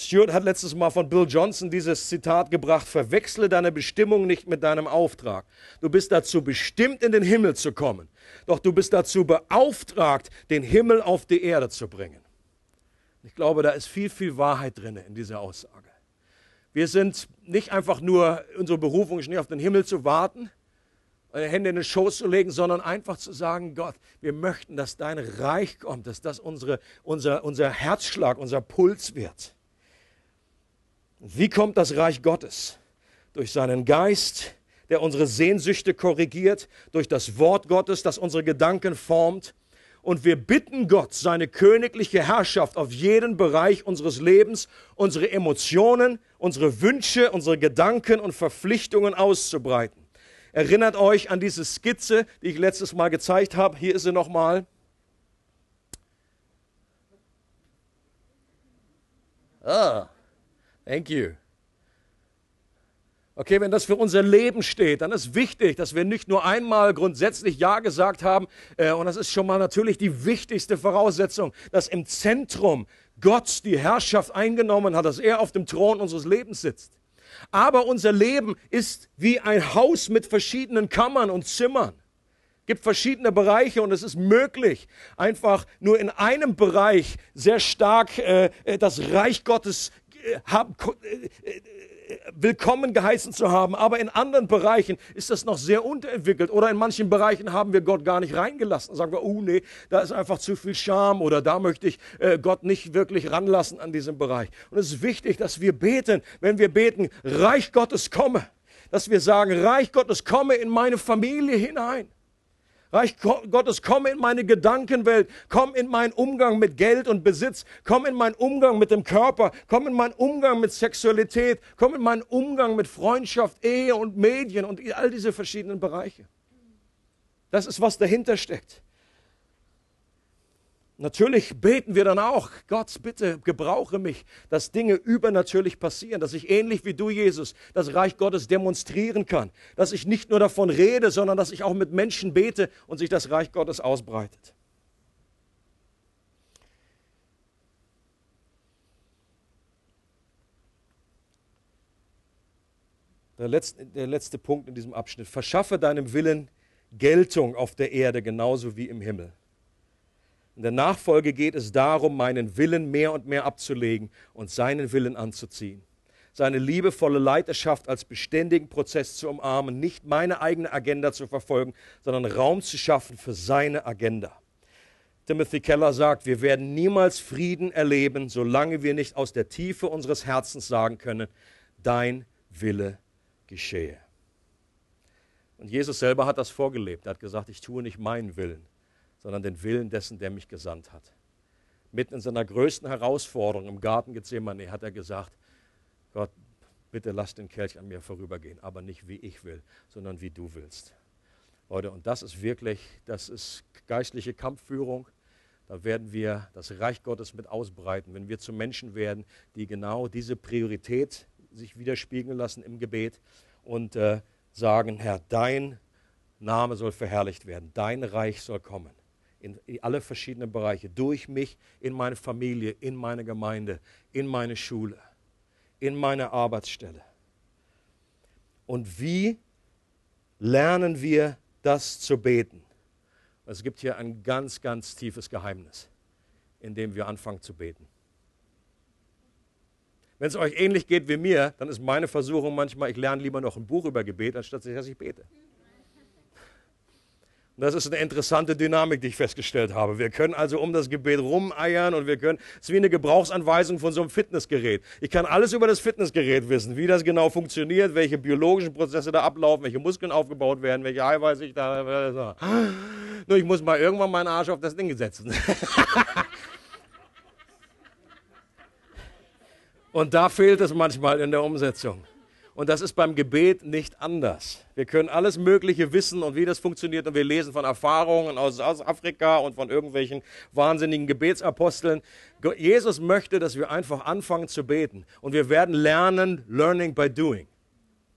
Stuart hat letztes Mal von Bill Johnson dieses Zitat gebracht, verwechsle deine Bestimmung nicht mit deinem Auftrag. Du bist dazu bestimmt, in den Himmel zu kommen, doch du bist dazu beauftragt, den Himmel auf die Erde zu bringen. Ich glaube, da ist viel, viel Wahrheit drin in dieser Aussage. Wir sind nicht einfach nur, unsere Berufung ist nicht auf den Himmel zu warten, Hände in den Schoß zu legen, sondern einfach zu sagen, Gott, wir möchten, dass dein Reich kommt, dass das unsere, unser, unser Herzschlag, unser Puls wird. Wie kommt das Reich Gottes? Durch seinen Geist, der unsere Sehnsüchte korrigiert, durch das Wort Gottes, das unsere Gedanken formt und wir bitten Gott, seine königliche Herrschaft auf jeden Bereich unseres Lebens, unsere Emotionen, unsere Wünsche, unsere Gedanken und Verpflichtungen auszubreiten. Erinnert euch an diese Skizze, die ich letztes Mal gezeigt habe. Hier ist sie nochmal. Ah, thank you. Okay, wenn das für unser Leben steht, dann ist wichtig, dass wir nicht nur einmal grundsätzlich Ja gesagt haben, äh, und das ist schon mal natürlich die wichtigste Voraussetzung, dass im Zentrum Gott die Herrschaft eingenommen hat, dass er auf dem Thron unseres Lebens sitzt. Aber unser Leben ist wie ein Haus mit verschiedenen Kammern und Zimmern. Es gibt verschiedene Bereiche und es ist möglich, einfach nur in einem Bereich sehr stark äh, äh das Reich Gottes haben, äh, äh willkommen geheißen zu haben, aber in anderen Bereichen ist das noch sehr unterentwickelt oder in manchen Bereichen haben wir Gott gar nicht reingelassen. Sagen wir, oh nee, da ist einfach zu viel Scham oder da möchte ich äh, Gott nicht wirklich ranlassen an diesem Bereich. Und es ist wichtig, dass wir beten, wenn wir beten, Reich Gottes komme, dass wir sagen, Reich Gottes komme in meine Familie hinein. Reich Gottes, komm in meine Gedankenwelt, komm in meinen Umgang mit Geld und Besitz, komm in meinen Umgang mit dem Körper, komm in meinen Umgang mit Sexualität, komm in meinen Umgang mit Freundschaft, Ehe und Medien und all diese verschiedenen Bereiche. Das ist, was dahinter steckt. Natürlich beten wir dann auch, Gott, bitte gebrauche mich, dass Dinge übernatürlich passieren, dass ich ähnlich wie du, Jesus, das Reich Gottes demonstrieren kann, dass ich nicht nur davon rede, sondern dass ich auch mit Menschen bete und sich das Reich Gottes ausbreitet. Der letzte, der letzte Punkt in diesem Abschnitt. Verschaffe deinem Willen Geltung auf der Erde genauso wie im Himmel. In der Nachfolge geht es darum, meinen Willen mehr und mehr abzulegen und seinen Willen anzuziehen. Seine liebevolle Leiterschaft als beständigen Prozess zu umarmen, nicht meine eigene Agenda zu verfolgen, sondern Raum zu schaffen für seine Agenda. Timothy Keller sagt, wir werden niemals Frieden erleben, solange wir nicht aus der Tiefe unseres Herzens sagen können, dein Wille geschehe. Und Jesus selber hat das vorgelebt. Er hat gesagt, ich tue nicht meinen Willen, sondern den Willen dessen, der mich gesandt hat. Mitten in seiner größten Herausforderung im Garten Gethsemane hat er gesagt, Gott, bitte lass den Kelch an mir vorübergehen, aber nicht wie ich will, sondern wie du willst. Leute, und das ist wirklich, das ist geistliche Kampfführung. Da werden wir das Reich Gottes mit ausbreiten, wenn wir zu Menschen werden, die genau diese Priorität sich widerspiegeln lassen im Gebet und äh, sagen, Herr, dein Name soll verherrlicht werden, dein Reich soll kommen in alle verschiedenen Bereiche, durch mich, in meine Familie, in meine Gemeinde, in meine Schule, in meine Arbeitsstelle. Und wie lernen wir das zu beten? Es gibt hier ein ganz, ganz tiefes Geheimnis, in dem wir anfangen zu beten. Wenn es euch ähnlich geht wie mir, dann ist meine Versuchung manchmal, ich lerne lieber noch ein Buch über Gebet, anstatt dass ich bete. Das ist eine interessante Dynamik, die ich festgestellt habe. Wir können also um das Gebet rumeiern und wir können, es ist wie eine Gebrauchsanweisung von so einem Fitnessgerät. Ich kann alles über das Fitnessgerät wissen, wie das genau funktioniert, welche biologischen Prozesse da ablaufen, welche Muskeln aufgebaut werden, welche Eiweiße ich da. <laughs> Nur ich muss mal irgendwann meinen Arsch auf das Ding setzen. <laughs> und da fehlt es manchmal in der Umsetzung. Und das ist beim Gebet nicht anders. Wir können alles Mögliche wissen und wie das funktioniert. Und wir lesen von Erfahrungen aus, Afrika und von irgendwelchen wahnsinnigen Gebetsaposteln. Jesus möchte, dass wir einfach anfangen zu beten. Und wir werden lernen, learning by doing.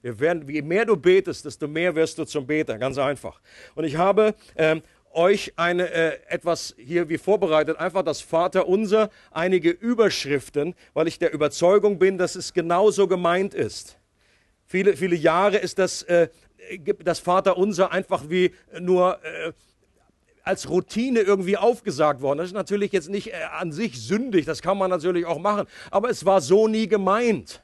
Wir werden, je mehr du betest, desto mehr wirst du zum Beter. Ganz einfach. Und ich habe ähm, euch eine, äh, etwas hier wie vorbereitet, einfach das Vaterunser, einige Überschriften, weil ich der Überzeugung bin, dass es genauso gemeint ist. Viele, viele Jahre ist das, äh, das Vaterunser einfach wie nur äh, als Routine irgendwie aufgesagt worden. Das ist natürlich jetzt nicht äh, an sich sündig, das kann man natürlich auch machen, aber es war so nie gemeint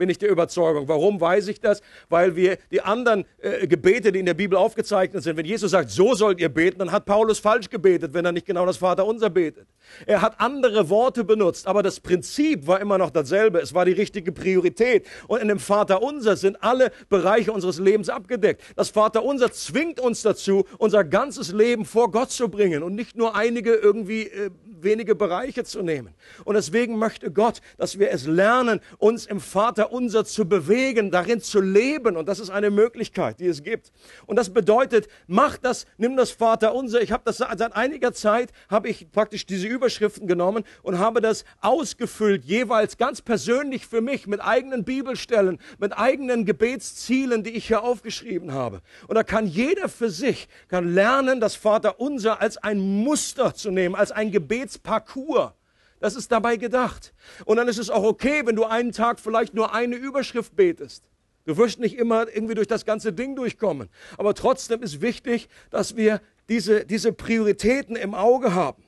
bin ich der Überzeugung. Warum weiß ich das? Weil wir die anderen äh, Gebete, die in der Bibel aufgezeichnet sind, wenn Jesus sagt, so sollt ihr beten, dann hat Paulus falsch gebetet, wenn er nicht genau das Vaterunser betet. Er hat andere Worte benutzt, aber das Prinzip war immer noch dasselbe. Es war die richtige Priorität. Und in dem Vater Unser sind alle Bereiche unseres Lebens abgedeckt. Das Vater Unser zwingt uns dazu, unser ganzes Leben vor Gott zu bringen und nicht nur einige irgendwie äh, wenige Bereiche zu nehmen. Und deswegen möchte Gott, dass wir es lernen, uns im Vater Unser zu bewegen, darin zu leben. Und das ist eine Möglichkeit, die es gibt. Und das bedeutet, mach das, nimm das Vater Unser. Ich habe das seit einiger Zeit, habe ich praktisch diese Überschriften genommen und habe das ausgefüllt, jeweils ganz persönlich für mich mit eigenen Bibelstellen, mit eigenen Gebetszielen, die ich hier aufgeschrieben habe. Und da kann jeder für sich, kann lernen, das Vater Unser als ein Muster zu nehmen, als ein Gebetsparcours. Das ist dabei gedacht. Und dann ist es auch okay, wenn du einen Tag vielleicht nur eine Überschrift betest. Du wirst nicht immer irgendwie durch das ganze Ding durchkommen. Aber trotzdem ist wichtig, dass wir diese, diese Prioritäten im Auge haben.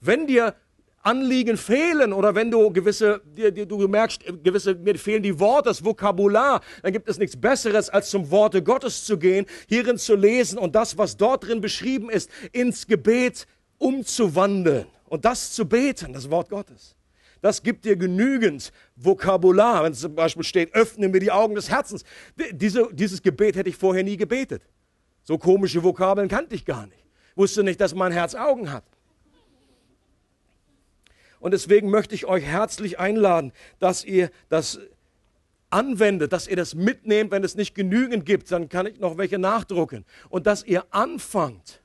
Wenn dir Anliegen fehlen oder wenn du gewisse, dir, dir, du merkst, gewisse, mir fehlen die Worte, das Vokabular, dann gibt es nichts Besseres, als zum Worte Gottes zu gehen, hierin zu lesen und das, was dort drin beschrieben ist, ins Gebet umzuwandeln und das zu beten, das Wort Gottes. Das gibt dir genügend Vokabular. Wenn es zum Beispiel steht, öffne mir die Augen des Herzens. Diese, dieses Gebet hätte ich vorher nie gebetet. So komische Vokabeln kannte ich gar nicht. Wusste nicht, dass mein Herz Augen hat. Und deswegen möchte ich euch herzlich einladen, dass ihr das anwendet, dass ihr das mitnehmt. Wenn es nicht genügend gibt, dann kann ich noch welche nachdrucken. Und dass ihr anfangt,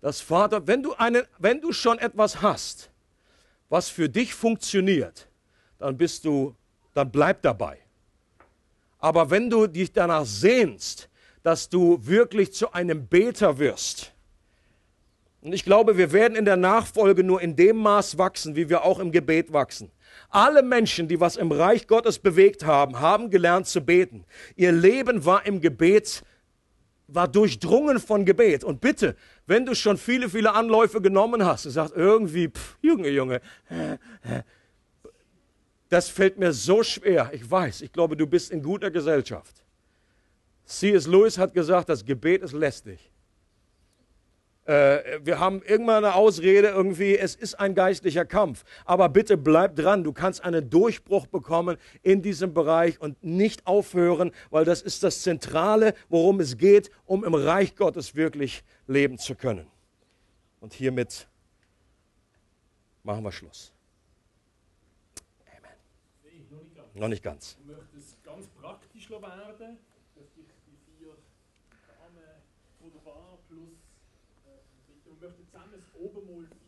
das Vater, wenn du, eine, wenn du schon etwas hast, was für dich funktioniert, dann bist du, dann bleib dabei. Aber wenn du dich danach sehnst, dass du wirklich zu einem Beter wirst, und ich glaube, wir werden in der Nachfolge nur in dem Maß wachsen, wie wir auch im Gebet wachsen. Alle Menschen, die was im Reich Gottes bewegt haben, haben gelernt zu beten. Ihr Leben war im Gebet, war durchdrungen von Gebet. Und bitte, wenn du schon viele, viele Anläufe genommen hast und sagst, irgendwie, pff, Junge, Junge, das fällt mir so schwer. Ich weiß, ich glaube, du bist in guter Gesellschaft. C.S. Lewis hat gesagt, das Gebet ist lästig. Äh, wir haben irgendwann eine Ausrede irgendwie, es ist ein geistlicher Kampf. Aber bitte bleib dran, du kannst einen Durchbruch bekommen in diesem Bereich und nicht aufhören, weil das ist das Zentrale, worum es geht, um im Reich Gottes wirklich leben zu können. Und hiermit machen wir Schluss. Amen. Noch nicht ganz. Du möchtest ganz praktisch werden. Möchte